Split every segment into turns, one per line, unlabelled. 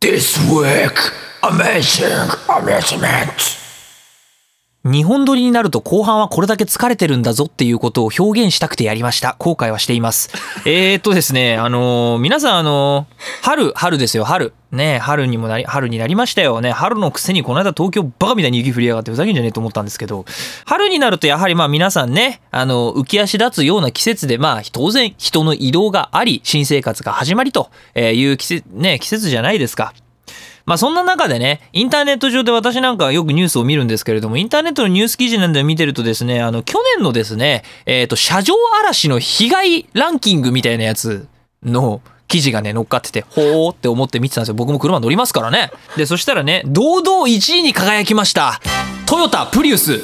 This week, amazing amusement.
日本撮りになると後半はこれだけ疲れてるんだぞっていうことを表現したくてやりました。後悔はしています。えーっとですね、あのー皆さんあのー春、春ですよ、春。ね春にもなり、春になりましたよね。春のくせにこの間東京バカみたいに雪降りやがってふざけんじゃねえと思ったんですけど、春になるとやはりまあ皆さんね、あの、浮き足立つような季節で、まあ当然人の移動があり、新生活が始まりという季節、ね、季節じゃないですか。まあそんな中でね、インターネット上で私なんかよくニュースを見るんですけれども、インターネットのニュース記事なんで見てるとですね、あの、去年のですね、えっ、と、車上荒らしの被害ランキングみたいなやつの記事がね、乗っかってて、ほーって思って見てたんですよ。僕も車乗りますからね。で、そしたらね、堂々1位に輝きました。トヨタプリウス。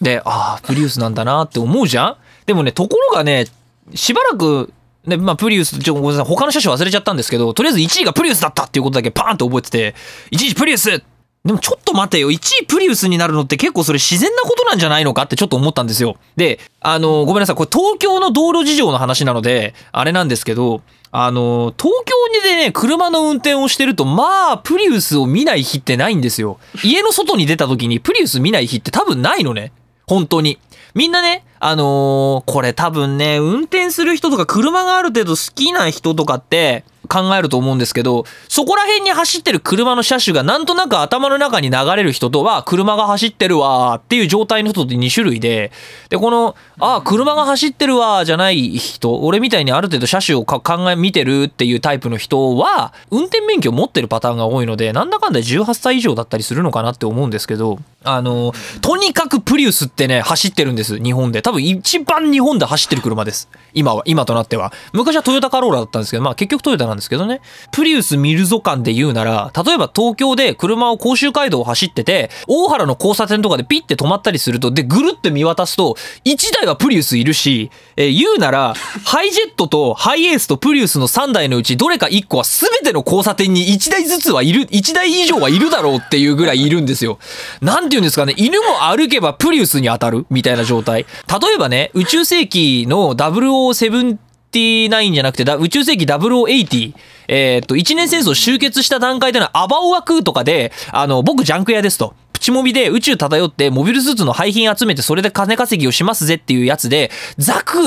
で、ああ、プリウスなんだなって思うじゃんでもね、ところがね、しばらく、ね、まあ、プリウス、ちょ、ごめんなさい、他の車種忘れちゃったんですけど、とりあえず1位がプリウスだったっていうことだけパーンと覚えてて、1位プリウスでもちょっと待てよ、1位プリウスになるのって結構それ自然なことなんじゃないのかってちょっと思ったんですよ。で、あの、ごめんなさい、これ東京の道路事情の話なので、あれなんですけど、あの、東京にでね、車の運転をしてると、まあ、プリウスを見ない日ってないんですよ。家の外に出た時にプリウス見ない日って多分ないのね。本当に。みんなね、あのーこれ多分ね、運転する人とか車がある程度好きな人とかって考えると思うんですけど、そこら辺に走ってる車の車種がなんとなく頭の中に流れる人とは、車が走ってるわーっていう状態の人って2種類で、で、この、ああ、車が走ってるわーじゃない人、俺みたいにある程度車種を考え、見てるっていうタイプの人は、運転免許を持ってるパターンが多いので、なんだかんだ18歳以上だったりするのかなって思うんですけど、あの、とにかくプリウスってね、走ってるんです、日本で。多分一番日本で走ってる車です。今は、今となっては。昔はトヨタカローラだったんですけど、まあ結局トヨタなんでですけどね。プリウス見るぞ感で言うなら、例えば東京で車を甲州街道を走ってて、大原の交差点とかでピッて止まったりすると、で、ぐるって見渡すと、1台はプリウスいるし、えー言うなら、ハイジェットとハイエースとプリウスの3台のうち、どれか1個は全ての交差点に1台ずつはいる、1台以上はいるだろうっていうぐらいいるんですよ。なんて言うんですかね、犬も歩けばプリウスに当たるみたいな状態。例えばね、宇宙世紀の007 79じゃなくて、宇宙世紀0080。えーっと、一年戦争終結した段階でのアバオワクーとかで、あの、僕ジャンク屋ですと。プチモビで宇宙漂ってモビルスーツの廃品集めてそれで金稼ぎをしますぜっていうやつで、ザク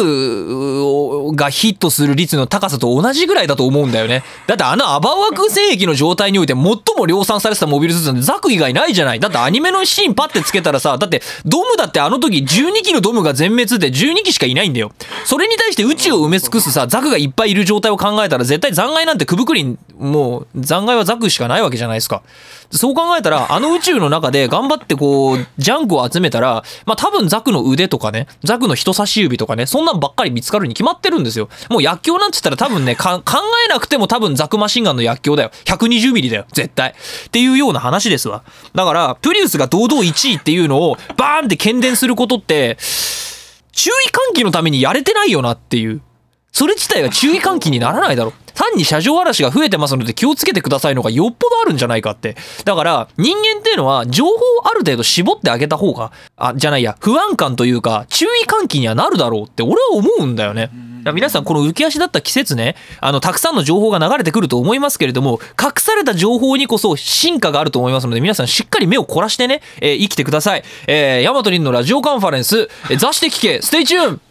がヒットする率の高さと同じぐらいだと思うんだよね。だってあのアバワク戦役の状態において最も量産されてたモビルスーツなんてザク以外ないじゃない。だってアニメのシーンパッてつけたらさ、だってドムだってあの時12機のドムが全滅で12機しかいないんだよ。それに対して宇宙を埋め尽くすさ、ザクがいっぱいいる状態を考えたら絶対残骸なんてくぶくりん、もう残骸はザクしかないわけじゃないですか。そう考えたら、あの宇宙の中で頑張ってこう、ジャンクを集めたら、まあ多分ザクの腕とかね、ザクの人差し指とかね、そんなんばっかり見つかるに決まってるんんですよ。もう薬莢なんて言ったら多分ね、考えなくても多分ザクマシンガンの薬莢だよ。120ミリだよ。絶対。っていうような話ですわ。だから、プリウスが堂々1位っていうのをバーンって喧伝することって、注意喚起のためにやれてないよなっていう。それ自体が注意喚起にならないだろ。単に車上荒らしが増えてますので気をつけてくださいのがよっぽどあるんじゃないかって。だから、人間っていうのは情報をある程度絞ってあげた方が、あ、じゃないや、不安感というか、注意喚起にはなるだろうって俺は思うんだよね。皆さんこの浮き足だった季節ね、あの、たくさんの情報が流れてくると思いますけれども、隠された情報にこそ真価があると思いますので、皆さんしっかり目を凝らしてね、えー生きてください。えー、ヤマトリンのラジオカンファレンス、えー、座して聞け、 Stay tuned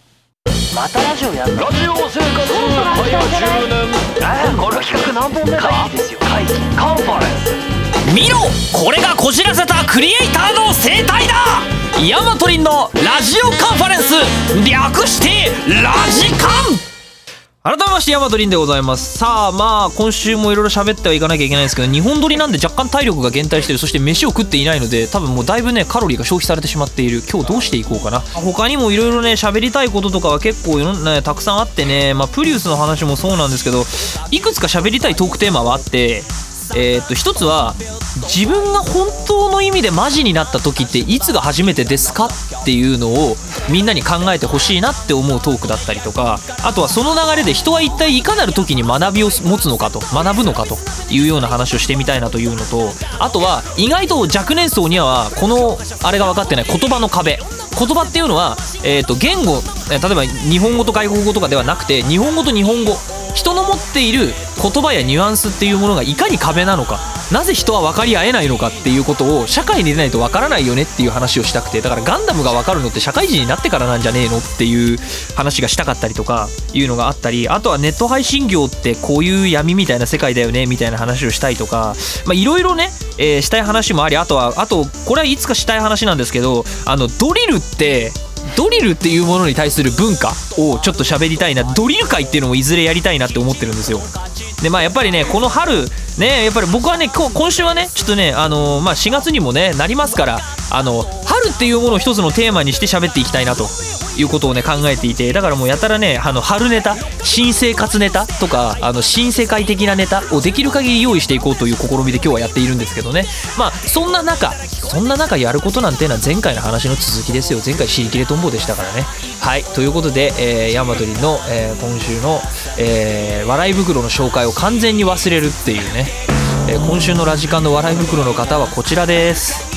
またラジオやんの？
ラジオ生活はよ10年
えこの企画何本目かいいですよ会議カンファレンス
見ろこれがこじらせたクリエイターの生態だ。ヤマトリンのラジオカンファレンス。略してラジカン。改めましてヤマトリンでございます。さあまあ今週もいろいろ喋ってはいかなきゃいけないんですけど日本撮りなんで若干体力が減退してる。そして飯を食っていないので多分もうだいぶねカロリーが消費されてしまっている。今日どうしていこうかな。他にもいろいろね喋りたいこととかは結構、ね、たくさんあってね。まあプリウスの話もそうなんですけどいくつか喋りたいトークテーマはあってえーっと一つは自分が本当の意味でマジになった時っていつが初めてですかっていうのをみんなに考えてほしいなって思うトークだったりとかあとはその流れで人は一体いかなる時に学びを持つのかと学ぶのかというような話をしてみたいなというのとあとは意外と若年層にはこのあれが分かってない言葉の壁。言葉っていうのは、えー、と言語例えば日本語と外国語とかではなくて日本語と日本語人の持っている言葉やニュアンスっていうものがいかに壁なのかなぜ人は分かり合えないのかっていうことを社会に出ないと分からないよねっていう話をしたくてだからガンダムが分かるのって社会人になってからなんじゃねえのっていう話がしたかったりとかいうのがあったりあとはネット配信業ってこういう闇みたいな世界だよねみたいな話をしたいとかまあいろいろね、えーしたい話もありあとはあとこれはいつかしたい話なんですけどあのドリルってドリルっていうものに対する文化をちょっと喋りたいなドリル界っていうのもいずれやりたいなって思ってるんですよ。でまあやっぱりねこの春ねやっぱり僕はね今週はねちょっとねあのまあ4月にもねなりますからあの春っていうものを一つのテーマにして喋っていきたいなと。いうことをね考えていて。だからもうやたらねあの春ネタ新生活ネタとかあの新世界的なネタをできる限り用意していこうという試みで今日はやっているんですけどね。まあそんな中そんな中やることなんていうのは前回の話の続きですよ。前回シリキレトンボでしたからね。はい。ということで、えー、ヤマトリンの、えー今週の、えー笑い袋の紹介を完全に忘れるっていうね、えー今週のラジカンの笑い袋の方はこちらです。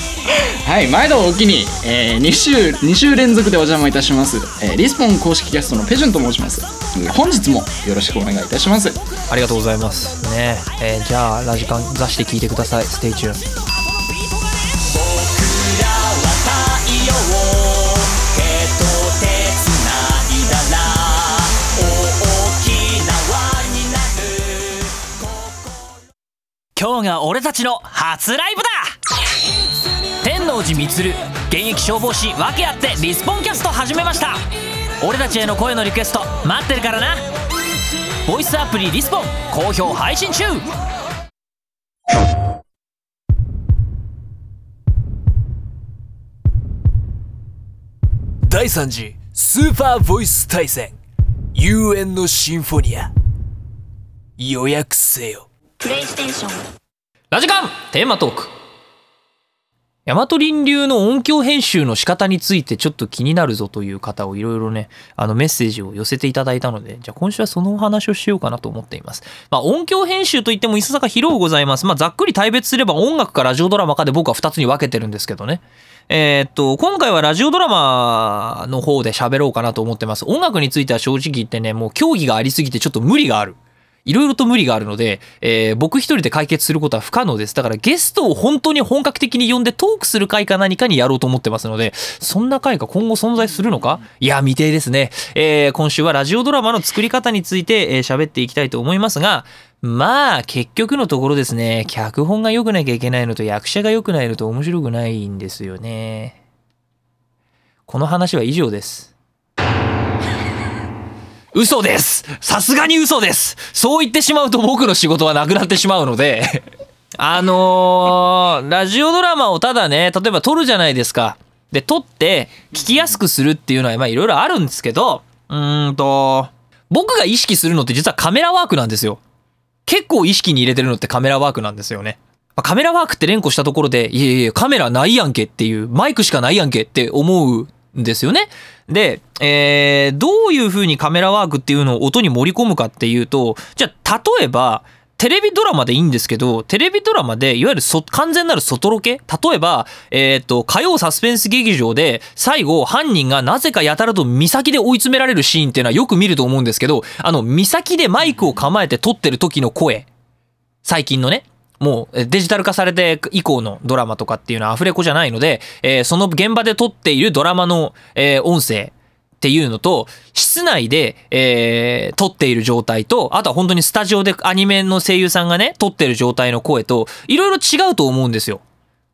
はい、毎度おおきに、えー、2週2週連続でお邪魔いたします、えーリスポン公式キャストのペジュンと申します。えー本日もよろしくお願いいたします。
ありがとうございます。ねえーじゃあラジカン出して聞いてください。 Stay tuned 今日が俺たちの初ライブだ天王寺充現役消防士訳あってリスポンキャスト始めました。俺たちへの声のリクエスト待ってるからな。ボイスアプリリスポン好評配信中。
第3次スーパーボイス対戦。遊園のシンフォニア。予約せよ。
プレイステーション。
ラジカンテーマトーク大和林流の音響編集の仕方についてちょっと気になるぞという方をいろいろね、あのメッセージを寄せていただいたので、じゃあ今週はそのお話をしようかなと思っています。まあ音響編集といってもいささか広うございます。まあざっくり大別すれば音楽かラジオドラマかで僕は2つに分けてるんですけどね。えーっと、今回はラジオドラマの方で喋ろうかなと思ってます。音楽については正直言ってね、もう競技がありすぎてちょっと無理がある。いろいろと無理があるので、えー僕一人で解決することは不可能です。だからゲストを本当に本格的に呼んでトークする回か何かにやろうと思ってますので、そんな回が今後存在するのか？いや、未定ですね。えー今週はラジオドラマの作り方についてえー喋っていきたいと思いますが、まあ、結局のところですね、脚本が良くなきゃいけないのと役者が良くないのと面白くないんですよね。この話は以上です。嘘ですさすがに嘘ですそう言ってしまうと僕の仕事はなくなってしまうので あのーラジオドラマをただね、例えば撮るじゃないですか。で、撮って聞きやすくするっていうのはまあいろいろあるんですけど、うーんと、僕が意識するのって実はカメラワークなんですよ。結構意識に入れてるのってカメラワークなんですよね。カメラワークって連呼したところで、いやいやカメラないやんけっていう、マイクしかないやんけって思うですよね。で、えー、どういう風にカメラワークっていうのを音に盛り込むかっていうと、じゃあ例えば、テレビドラマでいいんですけど、テレビドラマで、いわゆるそ完全なる外ロケ？例えば、えっ、と、火曜サスペンス劇場で、最後、犯人がなぜかやたらと岬で追い詰められるシーンっていうのはよく見ると思うんですけど、あの、岬でマイクを構えて撮ってる時の声。最近のね。もうデジタル化されて以降のドラマとかっていうのはアフレコじゃないので、えーその現場で撮っているドラマの、えー音声っていうのと、室内で、えー撮っている状態と、あとは本当にスタジオでアニメの声優さんがね、撮ってる状態の声と、いろいろ違うと思うんですよ。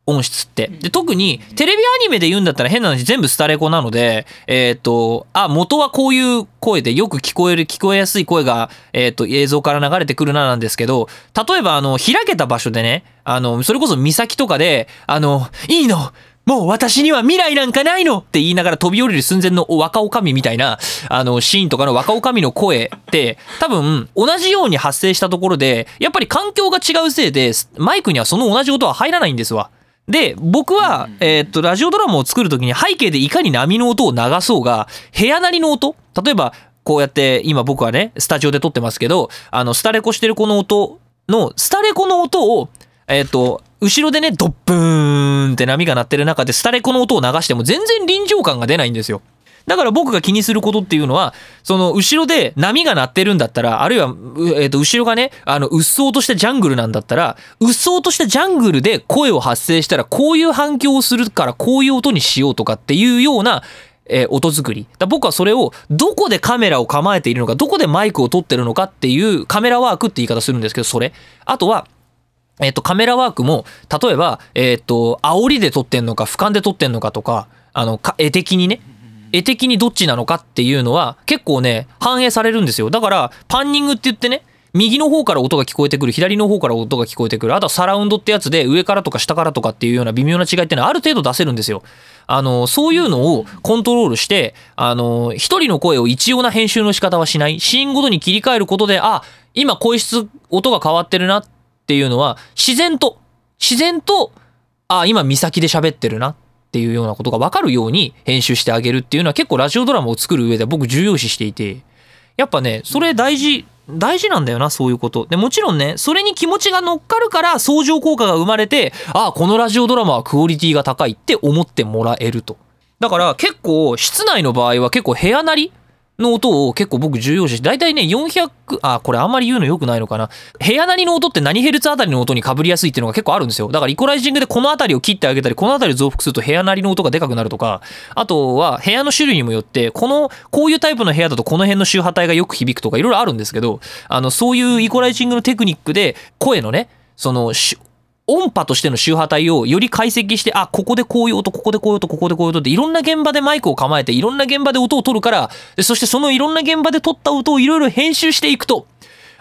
音質って。で、特に、テレビアニメで言うんだったら変な話全部スタレコなので、えっ、と、あ、元はこういう声でよく聞こえる、聞こえやすい声が、えっ、と、映像から流れてくるななんですけど、例えば、あの、開けた場所でね、あの、それこそ岬とかで、あの、いいのもう私には未来なんかないのって言いながら飛び降りる寸前の若女将みたいな、あの、シーンとかの若女将の声って、多分、同じように発生したところで、やっぱり環境が違うせいで、マイクにはその同じ音は入らないんですわ。で、僕は、えーっと、ラジオドラマを作るときに背景でいかに波の音を流そうが、部屋なりの音？例えば、こうやって、今僕はね、スタジオで撮ってますけど、あの、スタレコしてるこの音の、スタレコの音を、えーっと、後ろでね、ドッブーンって波が鳴ってる中で、スタレコの音を流しても全然臨場感が出ないんですよ。だから僕が気にすることっていうのは、その後ろで波が鳴ってるんだったら、あるいは、うえー、と後ろがね、あの、うっそうとしたジャングルなんだったら、うっそうとしたジャングルで声を発生したら、こういう反響をするから、こういう音にしようとかっていうような、えー音作り。だ僕はそれを、どこでカメラを構えているのか、どこでマイクを撮ってるのかっていうカメラワークって言い方するんですけど、それ。あとは、えっと、カメラワークも、例えば、えっと、煽りで撮ってんのか、俯瞰で撮ってんのかとか、あの、絵的にね、絵的にどっちなのかっていうのは、結構ね、反映されるんですよ。だから、パンニングって言ってね、右の方から音が聞こえてくる、左の方から音が聞こえてくる、あとはサラウンドってやつで、上からとか下からとかっていうような微妙な違いっていうのはある程度出せるんですよ。あの、そういうのをコントロールして、あの、一人の声を一様な編集の仕方はしない。シーンごとに切り替えることで、あ、今声質、音が変わってるなっていうのは、自然と、自然と、あ、今見先で喋ってるなっていうようなことが分かるように編集してあげるっていうのは結構ラジオドラマを作る上で僕重要視していて、やっぱね、それ大事、大事なんだよな、そういうこと。で、もちろんね、それに気持ちが乗っかるから相乗効果が生まれて、ああ、このラジオドラマはクオリティが高いって思ってもらえると。だから結構、室内の場合は結構部屋なりの音を結構僕重要視して、だいたいね、400、あ、これあんまり言うの良くないのかな。部屋なりの音って何ヘルツあたりの音に被りやすいっていうのが結構あるんですよ。だからイコライジングでこのあたりを切ってあげたり、このあたりを増幅すると部屋なりの音がでかくなるとか、あとは部屋の種類にもよって、この、こういうタイプの部屋だとこの辺の周波体がよく響くとかいろいろあるんですけど、あの、そういうイコライジングのテクニックで声のね、その、音波としての周波体をより解析して、あ、ここでこういう音、ここでこういう音、ここでこういう音っていろんな現場でマイクを構えていろんな現場で音を取るから、そしてそのいろんな現場で撮った音をいろいろ編集していくと、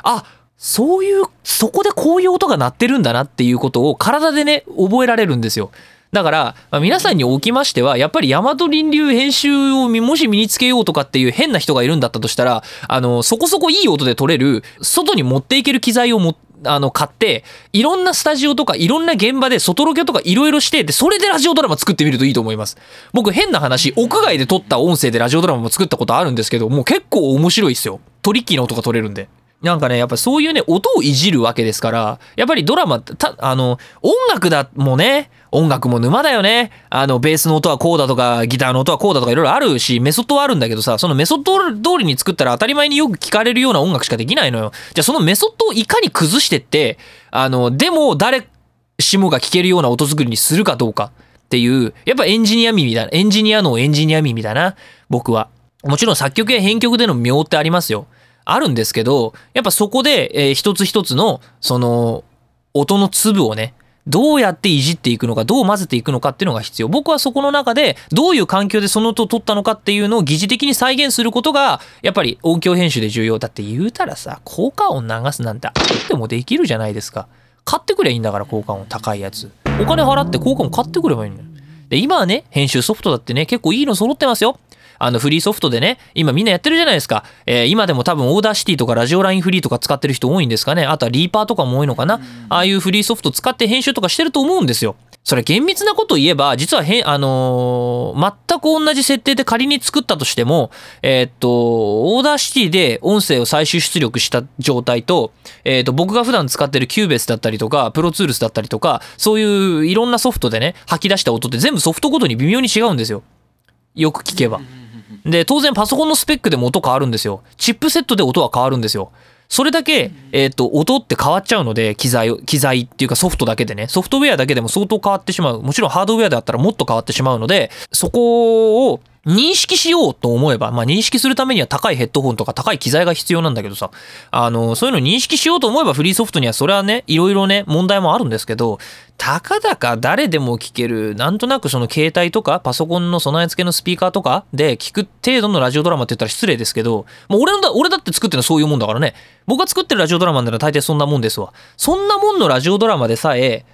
あ、そういう、そこでこういう音が鳴ってるんだなっていうことを体でね、覚えられるんですよ。だから、まあ皆さんにおきましては、やっぱり大和林流編集をもし身につけようとかっていう変な人がいるんだったとしたら、あの、そこそこいい音で撮れる、外に持っていける機材をもあの、買って、いろんなスタジオとか、いろんな現場で外ロケとかいろいろして、で、それでラジオドラマ作ってみるといいと思います。僕変な話、屋外で撮った音声でラジオドラマも作ったことあるんですけど、もう結構面白いですよ。トリッキーな音が撮れるんで。なんかね、やっぱそういうね、音をいじるわけですから、やっぱりドラマ、た、あの、音楽だもね、音楽も沼だよね。あの、ベースの音はこうだとか、ギターの音はこうだとかいろいろあるし、メソッドはあるんだけどさ、そのメソッド通りに作ったら当たり前によく聞かれるような音楽しかできないのよ。じゃあそのメソッドをいかに崩してって、あの、でも誰しもが聞けるような音作りにするかどうかっていう、やっぱエンジニア味みたいな、エンジニアのエンジニア味みたいな、僕は。もちろん作曲や編曲での妙ってありますよ。あるんですけど、やっぱそこで、えー一つ一つの、その、音の粒をね、どうやっていじっていくのか、どう混ぜていくのかっていうのが必要。僕はそこの中で、どういう環境でその音を取ったのかっていうのを疑似的に再現することが、やっぱり音響編集で重要。だって言うたらさ、効果音流すなんてあってもできるじゃないですか。買ってくればいいんだから、効果音高いやつ。お金払って効果音買ってくればいいのよ。で、今はね、編集ソフトだってね、結構いいの揃ってますよ。あのフリーソフトでね、今みんなやってるじゃないですか。えー今でも多分 Audacity とか RadioLine Free とか使ってる人多いんですかね。あとは REAPER とかも多いのかな。ああいうフリーソフト使って編集とかしてると思うんですよ。それ厳密なことを言えば、実はへん、あのー全く同じ設定で仮に作ったとしても、えーっと、 Audacity で音声を最終出力した状態と、えーっと、僕が普段使ってる Cubase だったりとか、 Pro Tools だったりとか、そういういろんなソフトでね、吐き出した音って全部ソフトごとに微妙に違うんですよ。よく聞けば。で、当然パソコンのスペックでも音変わるんですよ。チップセットで音は変わるんですよ。それだけ、えっ、と、音って変わっちゃうので、機材を、機材っていうかソフトだけでね、ソフトウェアだけでも相当変わってしまう。もちろんハードウェアであったらもっと変わってしまうので、そこを認識しようと思えば、まあ認識するためには高いヘッドホンとか高い機材が必要なんだけどさ、あの、そういうの認識しようと思えばフリーソフトにはそれはね、いろいろね、問題もあるんですけど、たかだか誰でも聞ける、なんとなくその携帯とかパソコンの備え付けのスピーカーとかで聞く程度のラジオドラマって言ったら失礼ですけど、もう俺のだ、俺だって作ってるのはそういうもんだからね。僕が作ってるラジオドラマなら大体そんなもんですわ。そんなもんのラジオドラマでさえ、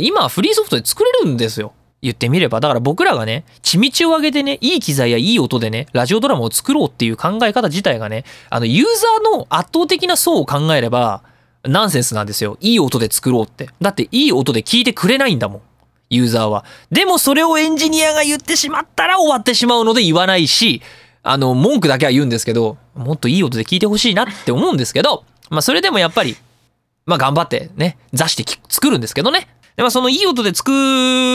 今フリーソフトで作れるんですよ。言ってみれば。だから僕らがね、血道を上げてね、いい機材やいい音でね、ラジオドラマを作ろうっていう考え方自体がね、あの、ユーザーの圧倒的な層を考えれば、ナンセンスなんですよ。いい音で作ろうって。だっていい音で聞いてくれないんだもん。ユーザーは。でもそれをエンジニアが言ってしまったら終わってしまうので言わないし、あの、文句だけは言うんですけど、もっといい音で聞いてほしいなって思うんですけど、まあそれでもやっぱり、まあ頑張ってね、座して作るんですけどね。でまあそのいい音で作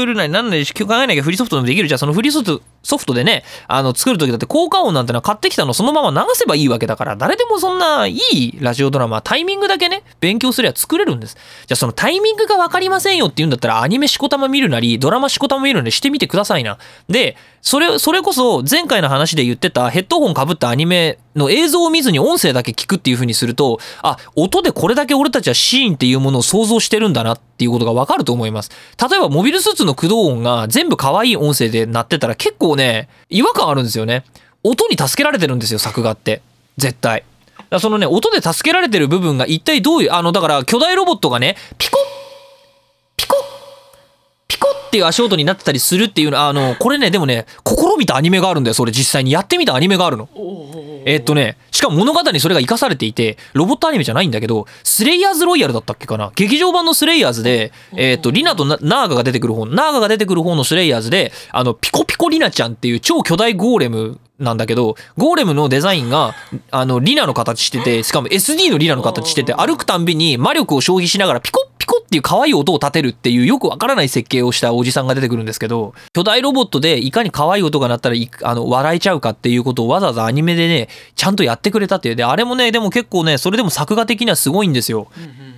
るなりなんなり考えなきゃフリーソフトでもできるじゃあそのフリーソフトソフトでね、あの、作るときだって効果音なんてのは買ってきたのそのまま流せばいいわけだから、誰でもそんないいラジオドラマ、タイミングだけね、勉強すれば作れるんです。じゃあそのタイミングがわかりませんよって言うんだったら、アニメしこたま見るなり、ドラマしこたま見るなりしてみてくださいな。で、それ、それこそ前回の話で言ってたヘッドホン被ったアニメの映像を見ずに音声だけ聞くっていう風にすると、あ、音でこれだけ俺たちはシーンっていうものを想像してるんだなっていうことがわかると思います。例えばモビルスーツの駆動音が全部可愛い音声で鳴ってたら結構ね、違和感あるんですよね。音に助けられてるんですよ、作画って。絶対。だそのね、音で助けられてる部分が一体どういう、あの、だから巨大ロボットがね、ピコッピコッコっていう足音になってたりするっていうのあのこれねでもね試みたアニメがあるんだよそれ実際にやってみたアニメがあるの。えっとねしかも物語にそれが生かされていてロボットアニメじゃないんだけどスレイヤーズロイヤルだったっけかな。劇場版のスレイヤーズでえっとリナとナナーガが出てくる方ナーガが出てくる方のスレイヤーズであのピコピコリナちゃんっていう超巨大ゴーレムなんだけどゴーレムのデザインがあのリナの形しててしかも SD のリナの形してて歩くたんびに魔力を消費しながらピコッピコっていう可愛い音を立てるっていうよくわからない設計をしたおじさんが出てくるんですけど巨大ロボットでいかに可愛い音が鳴ったらいあの笑えちゃうかっていうことをわざわざアニメでねちゃんとやってくれたっていう。であれもねでも結構ねそれでも作画的にはすごいんですよ。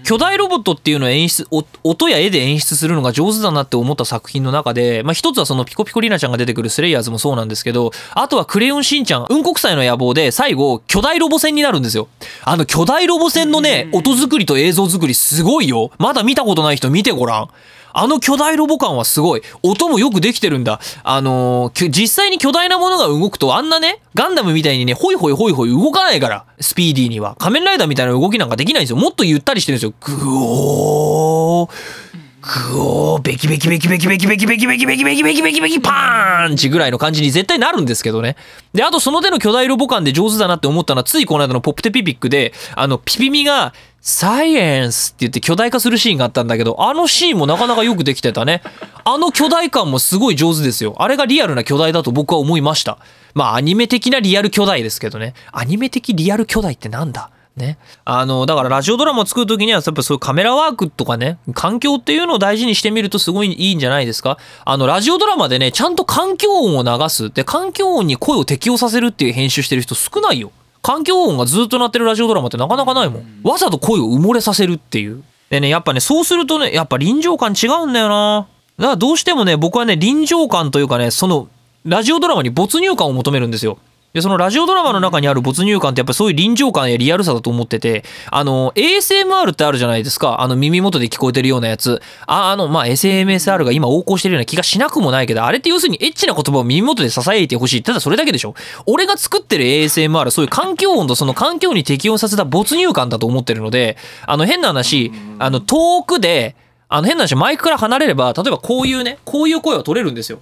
巨大ロボットっていうのを演出お音や絵で演出するのが上手だなって思った作品の中で、まあ、一つはそのピコピコリナちゃんが出てくるスレイヤーズもそうなんですけどあとはクレヨンしんちゃんうんこくさいの野望で最後巨大ロボ戦になるんですよ。あの巨大ロボ戦のね音作りと映像作りすごいよ。まだ見たことない人見てごらんあの巨大ロボ感はすごい。音もよくできてるんだ。あのー実際に巨大なものが動くとあんなね、ガンダムみたいにね、ホイホイホイホイ動かないから、スピーディーには。仮面ライダーみたいな動きなんかできないんですよ。もっとゆったりしてるんですよ。グオー。グオー、ベキベキベキベキベキベキベキベキベキベキベキベキキパーンチぐらいの感じに絶対なるんですけどね。で、あとその手の巨大ロボ感で上手だなって思ったのは、ついこの間のポップテピピックで、あの、ピピミが、サイエンスって言って巨大化するシーンがあったんだけど、あのシーンもなかなかよくできてたね。あの巨大感もすごい上手ですよ。あれがリアルな巨大だと僕は思いました。まあアニメ的なリアル巨大ですけどね。アニメ的リアル巨大ってなんだ？ね。あの、だからラジオドラマを作るときには、やっぱそういうカメラワークとかね、環境っていうのを大事にしてみるとすごいいいんじゃないですか？あの、ラジオドラマでね、ちゃんと環境音を流す。で、環境音に声を適応させるっていう編集してる人少ないよ。環境音がずっと鳴ってるラジオドラマってなかなかないもん。わざと声を埋もれさせるっていう。でね、やっぱね、そうするとね、やっぱ臨場感違うんだよな。だからどうしてもね、僕はね、臨場感というかね、その、ラジオドラマに没入感を求めるんですよ。で、そのラジオドラマの中にある没入感ってやっぱりそういう臨場感やリアルさだと思ってて、あの、ASMR ってあるじゃないですか。あの耳元で聞こえてるようなやつ。あ、あの、まあ、SMSR が今横行してるような気がしなくもないけど、あれって要するにエッチな言葉を耳元で囁いてほしい。ただそれだけでしょ俺が作ってる ASMR、そういう環境音とその環境に適応させた没入感だと思ってるので、あの変な話、あの遠くで、あの変な話、マイクから離れれば、例えばこういうね、こういう声は取れるんですよ。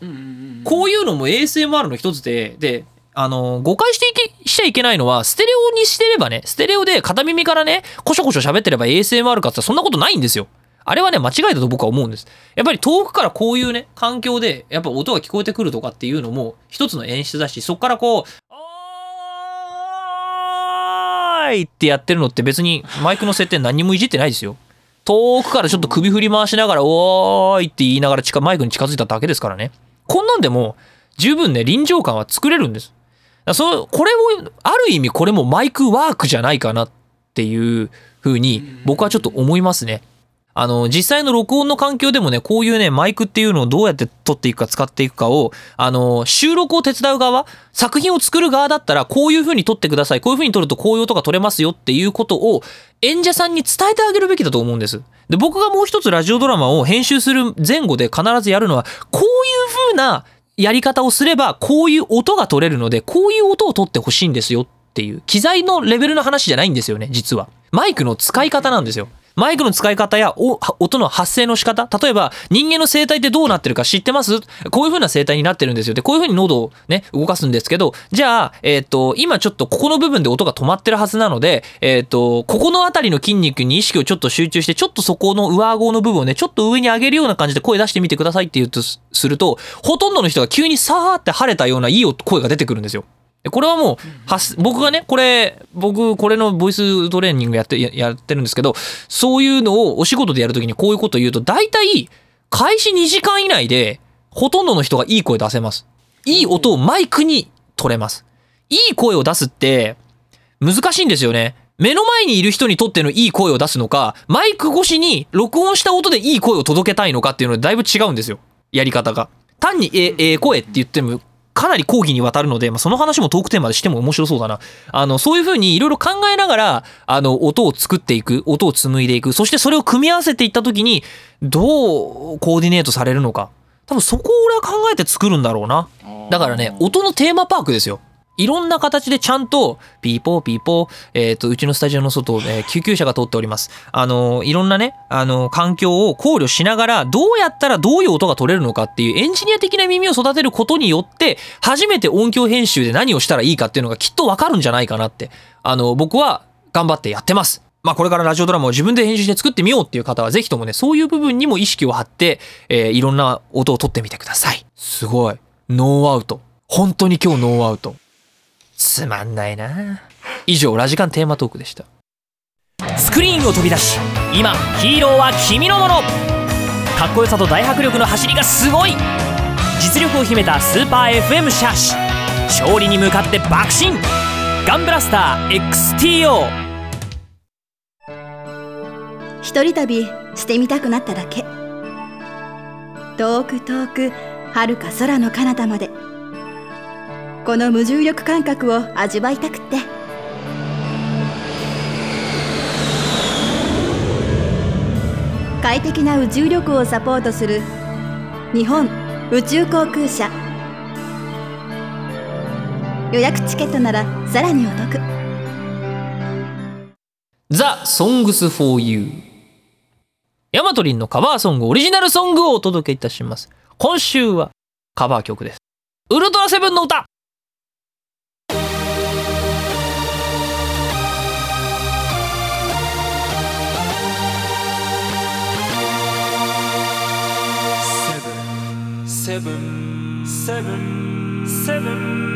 こういうのも ASMR の一つで、で、あの、誤解してい、しちゃいけないのは、ステレオにしてればね、ステレオで片耳からね、コショコショ喋ってれば ASMR かってそんなことないんですよ。あれはね、間違いだと僕は思うんです。やっぱり遠くからこういうね、環境で、やっぱ音が聞こえてくるとかっていうのも、一つの演出だし、そっからこう、おーいってやってるのって別にマイクの設定何もいじってないですよ。遠くからちょっと首振り回しながら、おーいって言いながら近マイクに近づいただけですからね。こんなんでも、十分ね、臨場感は作れるんです。そう、これも、ある意味これもマイクワークじゃないかなっていう風に僕はちょっと思いますね。あの、実際の録音の環境でもね、こういうね、マイクっていうのをどうやって撮っていくか使っていくかを、あの、収録を手伝う側、作品を作る側だったら、こういう風に撮ってください。こういう風に撮るとこういう音が取れますよっていうことを、演者さんに伝えてあげるべきだと思うんです。で、僕がもう一つラジオドラマを編集する前後で必ずやるのは、こういう風なやり方をすれば、こういう音が取れるので、こういう音を取ってほしいんですよっていう、機材のレベルの話じゃないんですよね、実は。マイクの使い方なんですよ。マイクの使い方や音の発生の仕方例えば人間の声帯ってどうなってるか知ってます？こういう風な声帯になってるんですよでこういう風に喉をね動かすんですけどじゃあ、えっと今ちょっとここの部分で音が止まってるはずなので、えっとここの辺りの筋肉に意識をちょっと集中してちょっとそこの上顎の部分をねちょっと上に上げるような感じで声出してみてくださいって言うとするとほとんどの人が急にさーって晴れたようないい音声が出てくるんですよ。でこれはもう発僕がねこれ僕これのボイストレーニングやってややってるんですけどそういうのをお仕事でやるときにこういうことを言うと大体開始2時間以内でほとんどの人がいい声出せます。いい音をマイクに取れます。いい声を出すって難しいんですよね。目の前にいる人にとってのいい声を出すのかマイク越しに録音した音でいい声を届けたいのかっていうのはだいぶ違うんですよ。やり方が。単にええ声って言ってもかなり広義にわたるので、まあ、その話もトークテーマでしても面白そうだな。あの、そういう風にいろいろ考えながら、あの、音を作っていく、音を紡いでいく、そしてそれを組み合わせていった時に、どうコーディネートされるのか。多分そこを俺は考えて作るんだろうな。だからね、音のテーマパークですよ。いろんな形でちゃんと、ピーポーピーポー、えっ、と、うちのスタジオの外、えー救急車が通っております。あの、いろんなね、あの、環境を考慮しながら、どうやったらどういう音が取れるのかっていうエンジニア的な耳を育てることによって、初めて音響編集で何をしたらいいかっていうのがきっとわかるんじゃないかなって、あの、僕は頑張ってやってます。まあこれからラジオドラマを自分で編集して作ってみようっていう方はぜひともね、そういう部分にも意識を張って、えーいろんな音を取ってみてください。すごい。ノーアウト。本当に今日ノーアウト。つまんないな。以上、ラジカンテーマトークでした。
スクリーンを飛び出し今ヒーローは君のもの。かっこよさと大迫力の走りがすごい。実力を秘めたスーパー FM シャーシ勝利に向かって爆進ガンブラスター XTO
一人旅してみたくなっただけ。遠く遠く遥か空の彼方までこの無重力感覚を味わいたくって快適な宇宙旅行をサポートする日本宇宙航空社予約チケットならさらにお得
The Songs for You。ヤマトリンのカバーソング、オリジナルソングをお届けいたします。今週はカバー曲です。ウルトラセブンの歌
seven, seven, seven.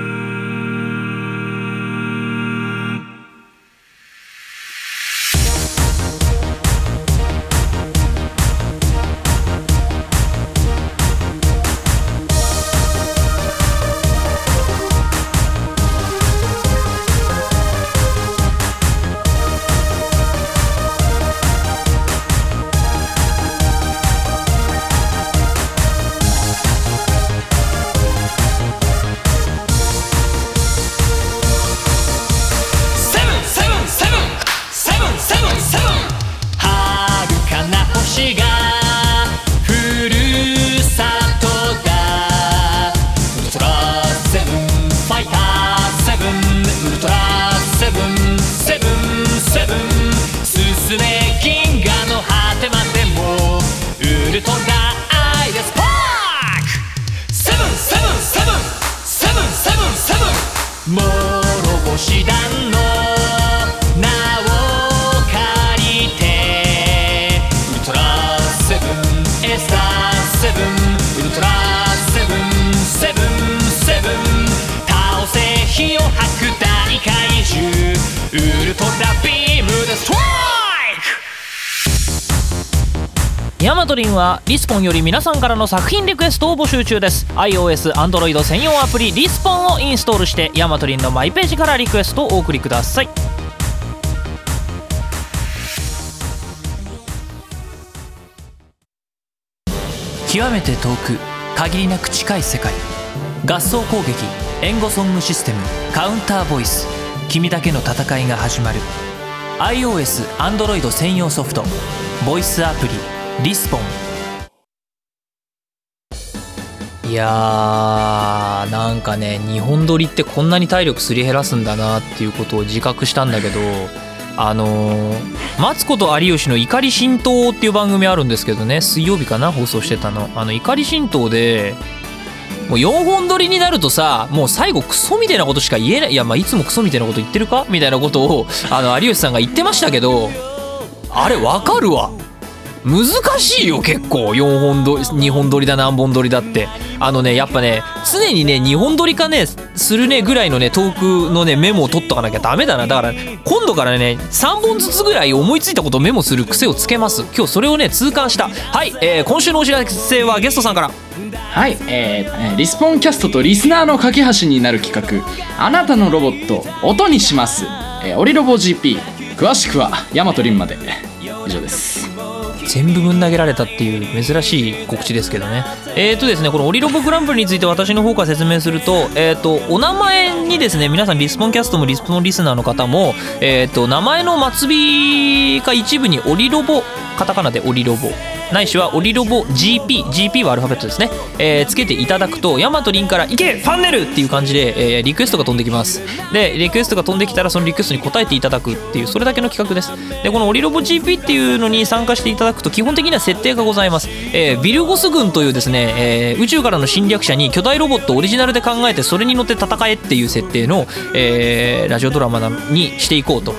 諸星団の。名を借りて。ウルトラセブンエスターセブン。ウルトラセブンセブンセブン。倒せ火を吐く大怪獣。ウルトラビ
ヤマトリンはリスポンより皆さんからの作品リクエストを募集中です。iOS、Android 専用アプリリスポンをインストールしてヤマトリンのマイページからリクエストをお送りください。極めて遠く限りなく近い世界。合奏攻撃援護ソングシステムカウンターボイス。君だけの戦いが始まる。iOS、Android 専用ソフトボイスアプリ。リスポン。いやーなんかね日本撮りってこんなに体力すり減らすんだなっていうことを自覚したんだけどあのーマツコと有吉の怒り神道っていう番組あるんですけどね水曜日かな放送してたの。あの怒り神道でもう4本撮りになるとさもう最後クソみたいなことしか言えないいやまあいつもクソみたいなこと言ってるかみたいなことをあの有吉さんが言ってましたけどあれわかるわ。難しいよ結構。4本撮り2本撮りだ何本撮りだって。あのねやっぱね常にね2本撮りかねするねぐらいのねトークのねメモを取っとかなきゃダメだな。だから今度からね3本ずつぐらい思いついたことをメモする癖をつけます。今日それをね痛感した。はい、えー今週のお知らせはゲストさんから。
はい、えーリスポンキャストとリスナーの架け橋になる企画「あなたのロボット音にします」えー、オリロボ GP 詳しくはヤマトリンまで。以上です。
全部ぶん投げられたっていう珍しい告知ですけどね。えーとですねこのオリロボグランプリについて私の方から説明するとえーとお名前にですね皆さんリスポンキャストもリスポンリスナーの方もえーと名前の末尾か一部にオリロボカタカナでオリロボ。ないしはオリロボ GP GP はアルファベットですね、えーつけていただくとヤマトリンから「行けファンネル!」っていう感じで、えーリクエストが飛んできます。でリクエストが飛んできたらそのリクエストに答えていただくっていうそれだけの企画です。でこのオリロボ GP っていうのに参加していただくと基本的には設定がございます、えービルゴス軍というですね、えー宇宙からの侵略者に巨大ロボットオリジナルで考えてそれに乗って戦えっていう設定の、えーラジオドラマにしていこうと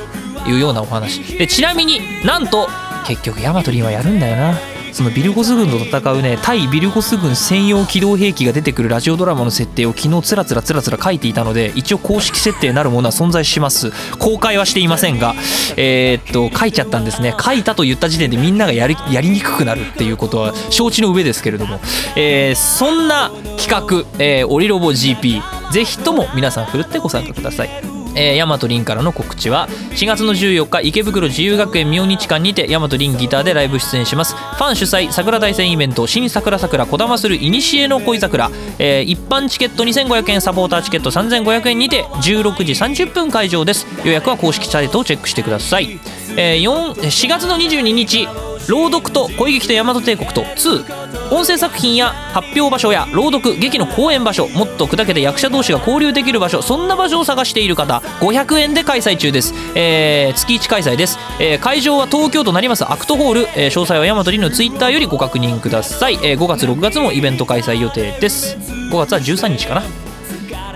いうようなお話。でちなみになんと結局ヤマトリンはやるんだよな。そのビルゴス軍と戦うね対ビルゴス軍専用機動兵器が出てくるラジオドラマの設定を昨日つらつらつらつら書いていたので一応公式設定なるものは存在します。公開はしていませんがえーっと書いちゃったんですね。書いたと言った時点でみんながやりやりにくくなるっていうことは承知の上ですけれども、えーそんな企画、えーオリロボ GP ぜひとも皆さんふるってご参加ください。えー、ヤマトリンからの告知は4月の14日池袋自由学園明日館にてヤマトリンギターでライブ出演します。ファン主催桜大戦イベント新桜桜こだまするいにしえの恋桜、えー一般チケット2500円サポーターチケット3500円にて16時30分会場です。予約は公式サイトをチェックしてください、えー、4, 4月の22日朗読と恋劇と大和帝国と2音声作品や発表場所や朗読劇の公演場所もっと砕けて役者同士が交流できる場所そんな場所を探している方。500円で開催中です、えー月1開催です、えー会場は東京都成増アクトホール、えー詳細は大和りのツイッターよりご確認ください、えー5月6月もイベント開催予定です。5月は13日かな。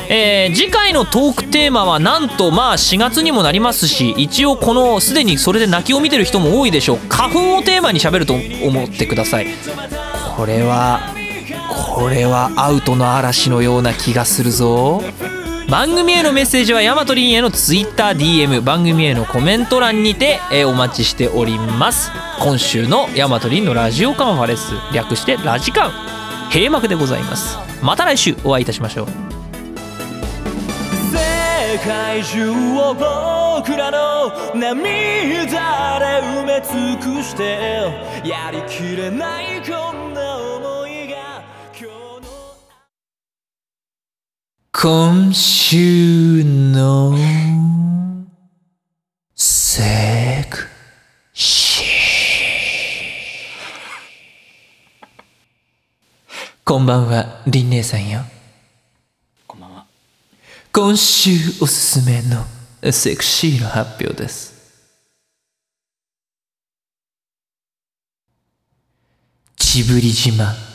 えー次回のトークテーマはなんとまあ4月にもなりますし一応このすでにそれで泣きを見てる人も多いでしょう。花粉をテーマにしゃべると思ってください。これはこれはアウトの嵐のような気がするぞ。番組へのメッセージはヤマトリンへの TwitterDM 番組へのコメント欄にて、えーお待ちしております。今週のヤマトリンのラジオカンファレンス略してラジカン。閉幕でございます。また来週お会いいたしましょう。
世界中を僕らの涙で埋め尽くしてやりきれないこんな
今週のセクシー。こんばんはりん姉さんよ。
こんばんは。
今週おすすめのセクシーの発表です。ちぶり島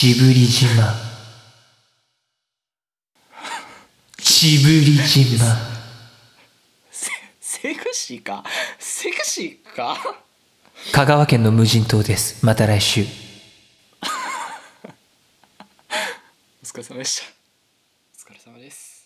ちぶり島。ちぶり島。
セクシーか？セクシーか？
香川県の無人島です。また来週。
お疲れ様でした。お疲れ様です